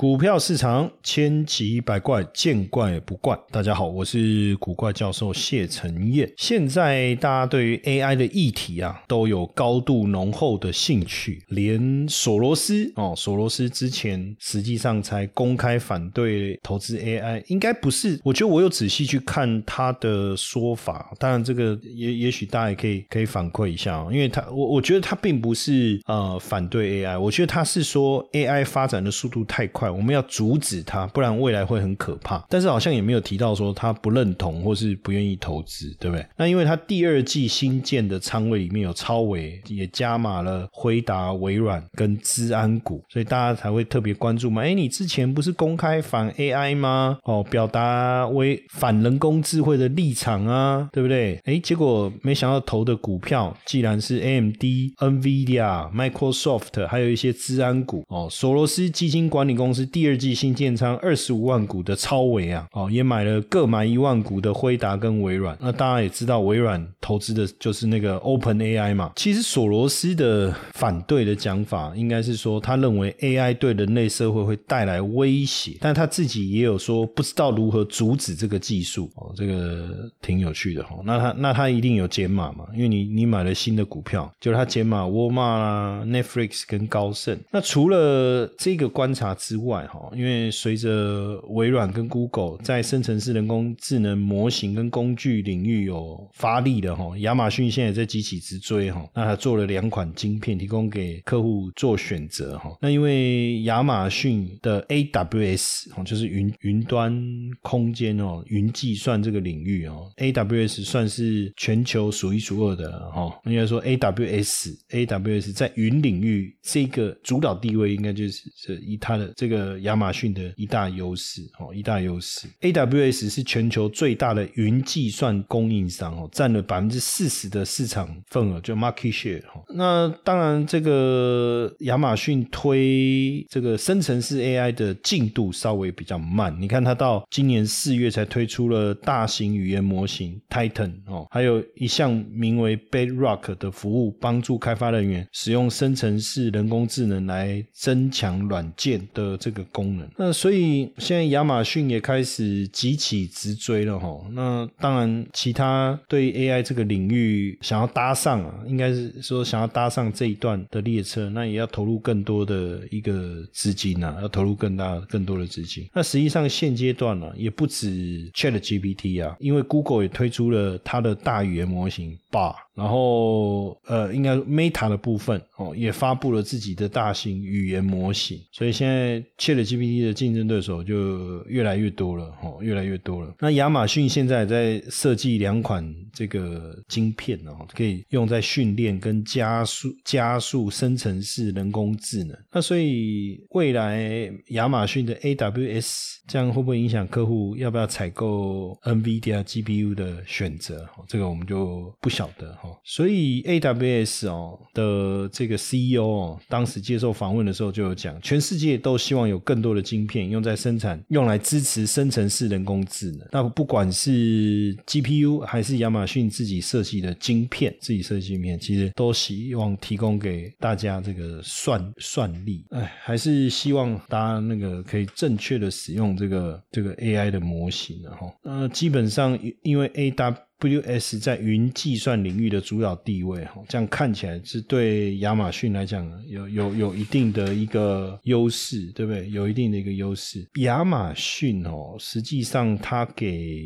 股票市场千奇百怪，见怪不怪。大家好，我是古怪教授谢承彦。现在大家对于 AI 的议题啊，都有高度浓厚的兴趣。连索罗斯哦，索罗斯之前实际上才公开反对投资 AI，应该不是。我觉得我有仔细去看他的说法，当然这个也也许大家也可以可以反馈一下哦，因为他我我觉得他并不是呃反对 AI，我觉得他是说 AI 发展的速度太快。我们要阻止它，不然未来会很可怕。但是好像也没有提到说他不认同或是不愿意投资，对不对？那因为他第二季新建的仓位里面有超维，也加码了辉达、微软跟资安股，所以大家才会特别关注嘛。哎，你之前不是公开反 AI 吗？哦，表达为反人工智慧的立场啊，对不对？哎，结果没想到投的股票既然是 AMD、NVIDIA、Microsoft，还有一些资安股哦，索罗斯基金管理公司。是第二季新建仓二十五万股的超维啊，哦，也买了各买一万股的辉达跟微软。那大家也知道，微软投资的就是那个 Open AI 嘛。其实索罗斯的反对的讲法，应该是说他认为 AI 对人类社会会带来威胁，但他自己也有说不知道如何阻止这个技术。哦，这个挺有趣的哈。那他那他一定有减码嘛？因为你你买了新的股票，就是他减码沃尔玛啦、Netflix 跟高盛。那除了这个观察之外，外哈，因为随着微软跟 Google 在生成式人工智能模型跟工具领域有发力的哈，亚马逊现在在急起直追哈，那他做了两款晶片提供给客户做选择哈。那因为亚马逊的 AWS 哦，就是云云端空间哦，云计算这个领域哦，AWS 算是全球数一数二的哈。应该说 AWS AWS 在云领域这个主导地位，应该就是是以它的这个。呃，亚马逊的一大优势哦，一大优势。AWS 是全球最大的云计算供应商哦，占了百分之四十的市场份额，就 market share 哈。那当然，这个亚马逊推这个生成式 AI 的进度稍微比较慢。你看，它到今年四月才推出了大型语言模型 Titan 哦，还有一项名为 Bedrock 的服务，帮助开发人员使用生成式人工智能来增强软件的。这这个功能，那所以现在亚马逊也开始急起直追了哈。那当然，其他对 AI 这个领域想要搭上啊，应该是说想要搭上这一段的列车，那也要投入更多的一个资金呐，要投入更大更多的资金。那实际上现阶段呢，也不止 ChatGPT 啊，因为 Google 也推出了它的大语言模型 Bar。然后，呃，应该 Meta 的部分哦，也发布了自己的大型语言模型，所以现在 ChatGPT 的竞争对手就越来越多了，哦，越来越多了。那亚马逊现在在设计两款这个晶片哦，可以用在训练跟加速加速生成式人工智能。那所以未来亚马逊的 AWS 这样会不会影响客户要不要采购 NVIDIA GPU 的选择？这个我们就不晓得哈。所以 AWS 哦的这个 CEO 哦，当时接受访问的时候就有讲，全世界都希望有更多的晶片用在生产，用来支持生成式人工智能。那不管是 GPU 还是亚马逊自己设计的晶片，自己设计晶片，其实都希望提供给大家这个算算力。哎，还是希望大家那个可以正确的使用这个这个 AI 的模型然后呃基本上因为 AW W S 在云计算领域的主导地位，哈，这样看起来是对亚马逊来讲有有有一定的一个优势，对不对？有一定的一个优势。亚马逊哦，实际上它给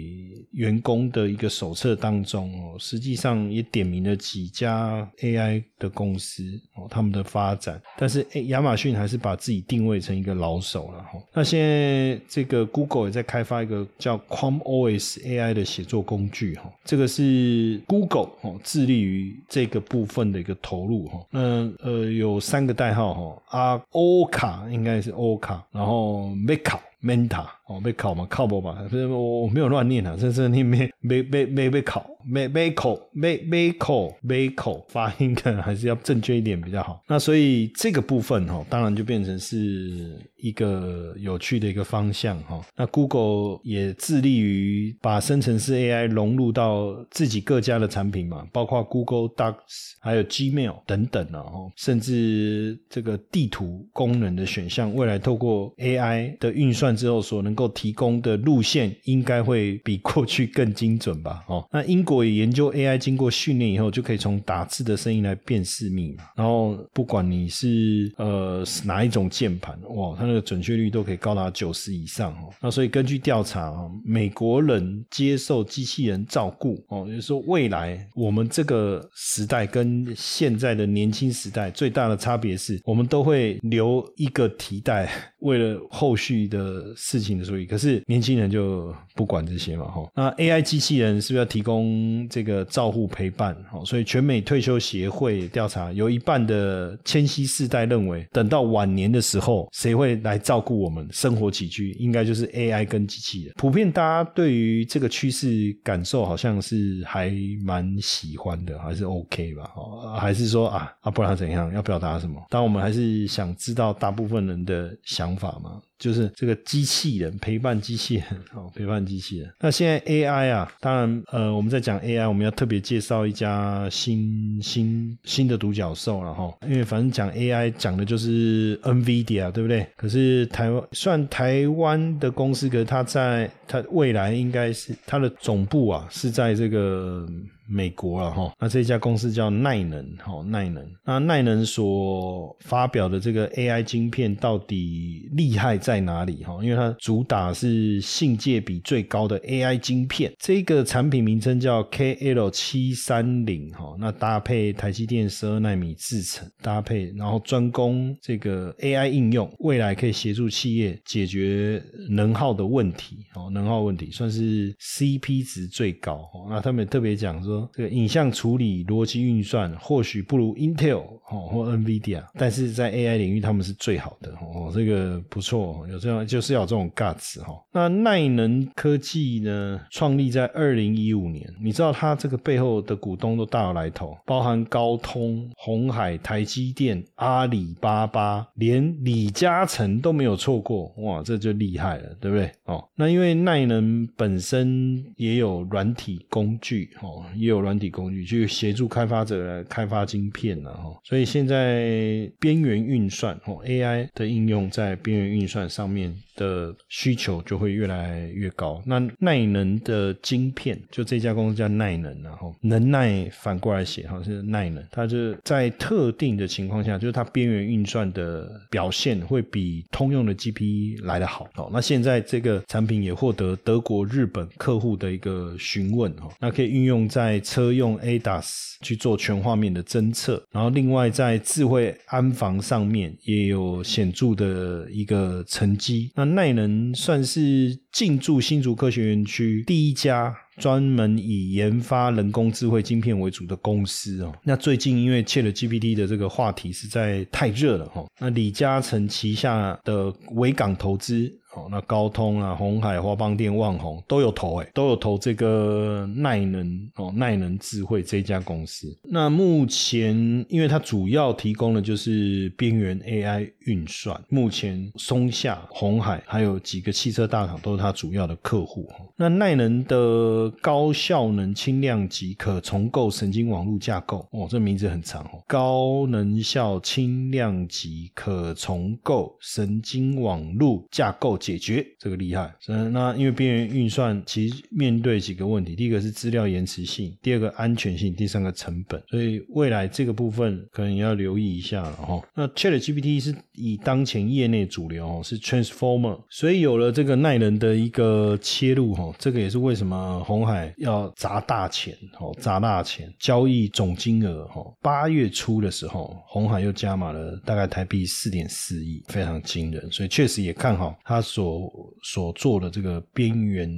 员工的一个手册当中哦，实际上也点名了几家 AI 的公司哦，他们的发展。但是亚马逊还是把自己定位成一个老手了哈。那现在这个 Google 也在开发一个叫 Chrome OS AI 的写作工具哈，这个是 Google 哦致力于这个部分的一个投入哈。那呃有三个代号哈，阿欧卡应该是欧卡，然后 Meka。Menta 哦，被考嘛，考不嘛？不是我我没有乱念啊，这是念没没没没被考，没没考，没没考，没考，发音可能还是要正确一点比较好。那所以这个部分哈，当然就变成是一个有趣的一个方向哈。那 Google 也致力于把生成式 AI 融入到自己各家的产品嘛，包括 Google Docs，还有 Gmail 等等啊，甚至这个地图功能的选项，未来透过 AI 的运算。之后所能够提供的路线应该会比过去更精准吧？哦，那英国也研究 AI 经过训练以后，就可以从打字的声音来辨识密码，然后不管你是呃哪一种键盘，哇，它那个准确率都可以高达九十以上哦。那所以根据调查啊，美国人接受机器人照顾哦，就是说未来我们这个时代跟现在的年轻时代最大的差别是，我们都会留一个提袋，为了后续的。事情的处理，可是年轻人就不管这些嘛，哈。那 AI 机器人是不是要提供这个照护陪伴？哦，所以全美退休协会调查，有一半的千禧世代认为，等到晚年的时候，谁会来照顾我们生活起居？应该就是 AI 跟机器人。普遍大家对于这个趋势感受，好像是还蛮喜欢的，还是 OK 吧？哦，还是说啊啊，不然怎样？要表达什么？当我们还是想知道大部分人的想法嘛。就是这个机器人陪伴机器人哦，陪伴机器人。那现在 AI 啊，当然呃，我们在讲 AI，我们要特别介绍一家新新新的独角兽了哈。因为反正讲 AI 讲的就是 NVIDIA，对不对？可是台湾算台湾的公司，可是它在它未来应该是它的总部啊，是在这个。美国了哈，那这家公司叫耐能哈，耐能。那耐能所发表的这个 AI 晶片到底厉害在哪里哈？因为它主打是性界比最高的 AI 晶片，这个产品名称叫 KL 七三零哈。那搭配台积电十二纳米制程搭配，然后专攻这个 AI 应用，未来可以协助企业解决能耗的问题哦，能耗问题算是 CP 值最高哦。那他们特别讲说。这个影像处理、逻辑运算或许不如 Intel 哦或 NVIDIA，但是在 AI 领域他们是最好的哦，这个不错，有这样就是要这种 guts 哈。那耐能科技呢，创立在二零一五年，你知道它这个背后的股东都大有来头，包含高通、红海、台积电、阿里巴巴，连李嘉诚都没有错过，哇，这就厉害了，对不对？哦，那因为耐能本身也有软体工具哦，也有软体工具去协助开发者来开发晶片了哈，所以现在边缘运算哦 AI 的应用在边缘运算上面。的需求就会越来越高。那耐能的晶片，就这家公司叫耐能，然后能耐反过来写，哈是耐能。它就在特定的情况下，就是它边缘运算的表现会比通用的 GPU 来得好。哦，那现在这个产品也获得德国、日本客户的一个询问，哈，那可以运用在车用 ADAS 去做全画面的侦测，然后另外在智慧安防上面也有显著的一个成绩。那耐能算是进驻新竹科学园区第一家专门以研发人工智慧晶片为主的公司哦。那最近因为切了 GPT 的这个话题实在太热了哈，那李嘉诚旗下的维港投资。哦，那高通啊、红海、华邦电、旺宏都有投，哎，都有投这个耐能哦，耐能智慧这家公司。那目前，因为它主要提供的就是边缘 AI 运算，目前松下、红海还有几个汽车大厂都是它主要的客户。那耐能的高效能轻量级可重构神经网络架构，哦，这名字很长哦，高能效轻量级可重构神经网络架构解决，这个厉害。嗯，那因为边缘运算其实面对几个问题，第一个是资料延迟性，第二个安全性，第三个成本，所以未来这个部分可能要留意一下了哈。那 Chat GPT 是以当前业内主流哦，是 Transformer，所以有了这个耐人的一个切入哈，这个也是为什么红海要砸大钱哦，砸大钱交易总金额哈，八月初的时候，红海又加码了大概台币四点四亿，非常惊人，所以确实也看好他所所做的这个边缘。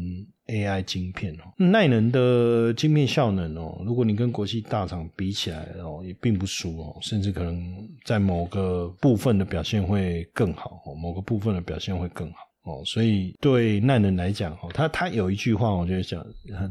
AI 晶片哦，耐能的晶片效能哦，如果你跟国际大厂比起来哦，也并不输哦，甚至可能在某个部分的表现会更好哦，某个部分的表现会更好。哦，所以对难人来讲，哦，他他有一句话，我觉得讲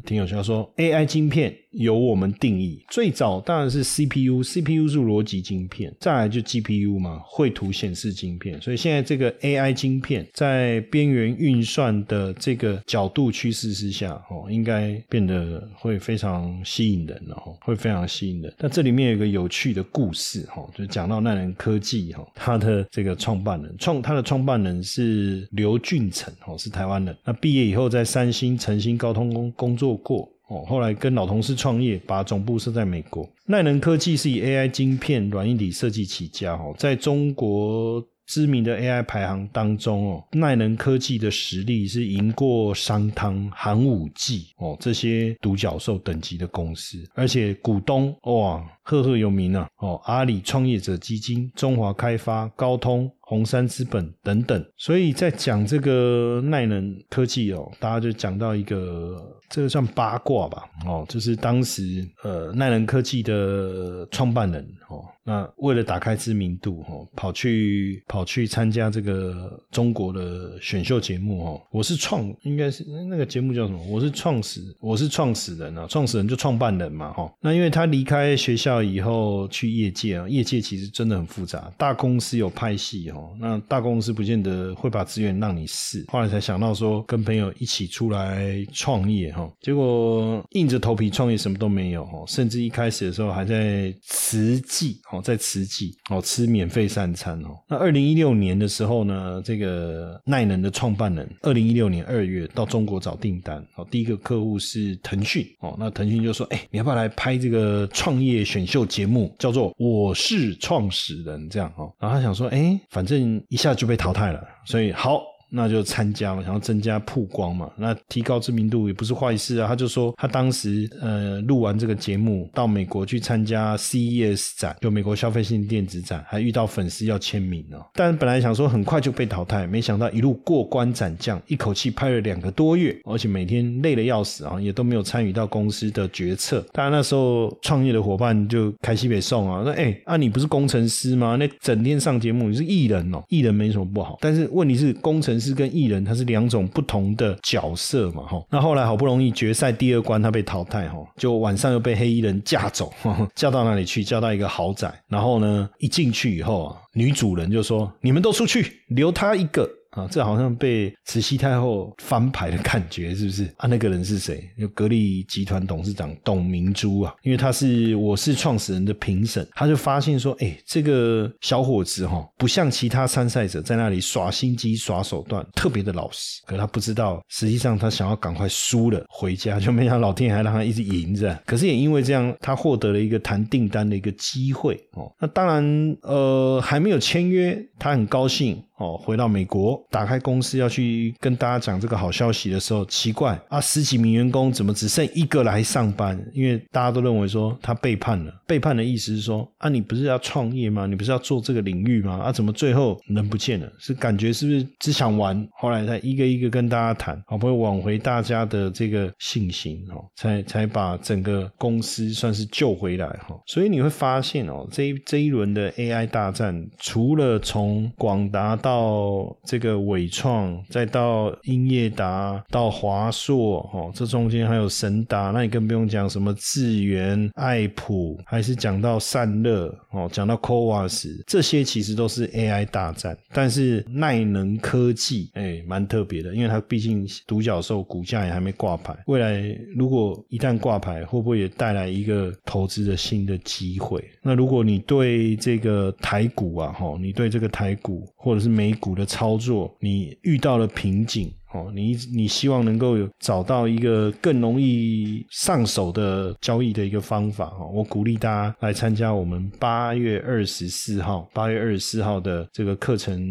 挺有效，说 AI 晶片由我们定义，最早当然是 CPU，CPU 是逻辑晶片，再来就 GPU 嘛，绘图显示晶片，所以现在这个 AI 晶片在边缘运算的这个角度趋势之下，哦，应该变得会非常吸引人，哦，会非常吸引人。但这里面有一个有趣的故事，哈，就讲到奈人科技，哈，他的这个创办人，创他的创办人是刘。俊成哦，是台湾人。那毕业以后在三星、晨星、高通工工作过哦。后来跟老同事创业，把总部设在美国。耐能科技是以 AI 晶片、软硬体设计起家哦，在中国知名的 AI 排行当中哦，耐能科技的实力是赢过商汤、寒武纪哦这些独角兽等级的公司，而且股东哇赫赫有名啊哦，阿里创业者基金、中华开发、高通。红杉资本等等，所以在讲这个耐能科技哦，大家就讲到一个，这个算八卦吧，哦，就是当时呃耐能科技的创办人哦，那为了打开知名度哦，跑去跑去参加这个中国的选秀节目哦，我是创应该是那个节目叫什么？我是创始我是创始人啊，创始人就创办人嘛哈。那因为他离开学校以后去业界啊，业界其实真的很复杂，大公司有派系哦。那大公司不见得会把资源让你试，后来才想到说跟朋友一起出来创业哈，结果硬着头皮创业什么都没有哈，甚至一开始的时候还在慈济哦，在慈济哦吃免费三餐哦。那二零一六年的时候呢，这个耐能的创办人，二零一六年二月到中国找订单哦，第一个客户是腾讯哦，那腾讯就说，哎，你要不要来拍这个创业选秀节目，叫做《我是创始人》这样哦，然后他想说，哎，反反正。一下就被淘汰了，所以好。那就参加嘛，想要增加曝光嘛，那提高知名度也不是坏事啊。他就说他当时呃录完这个节目，到美国去参加 CES 展，就美国消费性电子展，还遇到粉丝要签名哦。但本来想说很快就被淘汰，没想到一路过关斩将，一口气拍了两个多月，而且每天累得要死啊，也都没有参与到公司的决策。当然那时候创业的伙伴就开西北送啊，说哎啊你不是工程师吗？那整天上节目，你是艺人哦，艺人没什么不好，但是问题是工程。是跟艺人，他是两种不同的角色嘛，哈。那后来好不容易决赛第二关，他被淘汰，哈，就晚上又被黑衣人架走，架到哪里去？架到一个豪宅，然后呢，一进去以后啊，女主人就说：“你们都出去，留他一个。”啊，这好像被慈禧太后翻牌的感觉，是不是？啊，那个人是谁？就格力集团董事长董明珠啊，因为他是我是创始人的评审，他就发现说，哎，这个小伙子哈，不像其他参赛者在那里耍心机、耍手段，特别的老实。可他不知道，实际上他想要赶快输了回家，就没想老天爷还让他一直赢着。可是也因为这样，他获得了一个谈订单的一个机会哦。那当然，呃，还没有签约，他很高兴。哦，回到美国，打开公司要去跟大家讲这个好消息的时候，奇怪啊，十几名员工怎么只剩一个来上班？因为大家都认为说他背叛了。背叛的意思是说啊，你不是要创业吗？你不是要做这个领域吗？啊，怎么最后人不见了？是感觉是不是只想玩？后来才一个一个跟大家谈，好不容易挽回大家的这个信心哦，才才把整个公司算是救回来哈。所以你会发现哦，这这一轮的 AI 大战，除了从广达。到这个伟创，再到英业达，到华硕，哦，这中间还有神达，那你更不用讲什么智源、爱普，还是讲到散热，哦，讲到 c o v a s 这些其实都是 AI 大战。但是耐能科技，哎，蛮特别的，因为它毕竟独角兽股价也还没挂牌，未来如果一旦挂牌，会不会也带来一个投资的新的机会？那如果你对这个台股啊，哈，你对这个台股或者是美股的操作，你遇到了瓶颈。哦，你你希望能够有找到一个更容易上手的交易的一个方法哈，我鼓励大家来参加我们八月二十四号八月二十四号的这个课程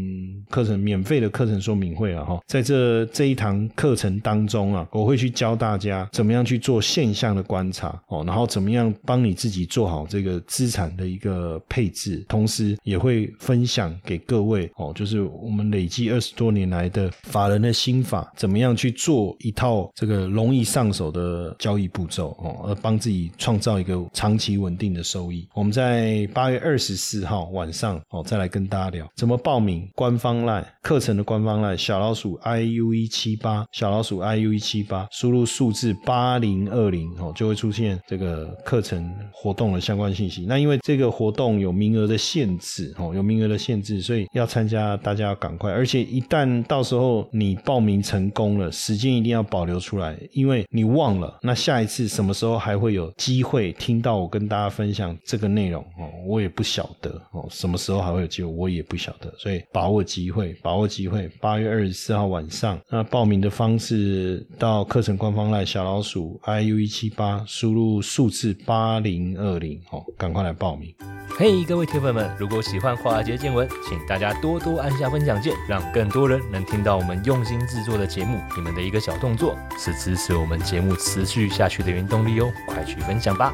课程免费的课程说明会啊哈，在这这一堂课程当中啊，我会去教大家怎么样去做现象的观察哦，然后怎么样帮你自己做好这个资产的一个配置，同时也会分享给各位哦，就是我们累计二十多年来的法人的心。法怎么样去做一套这个容易上手的交易步骤哦，而帮自己创造一个长期稳定的收益？我们在八月二十四号晚上哦，再来跟大家聊怎么报名官方 lie 课程的官方赖小老鼠 i u 一七八小老鼠 i u 一七八，输入数字八零二零哦，就会出现这个课程活动的相关信息。那因为这个活动有名额的限制哦，有名额的限制，所以要参加大家要赶快，而且一旦到时候你报名。成功了，时间一定要保留出来，因为你忘了，那下一次什么时候还会有机会听到我跟大家分享这个内容哦？我也不晓得哦，什么时候还会有机会，我也不晓得，所以把握机会，把把握机会。八月二十四号晚上，那报名的方式到课程官方来小老鼠 i u 一七八，输入数字八零二零哦，赶快来报名。嘿，各位铁粉们，如果喜欢华尔街见闻，请大家多多按下分享键，让更多人能听到我们用心制作的节目。你们的一个小动作，是支持我们节目持续下去的原动力哦！快去分享吧。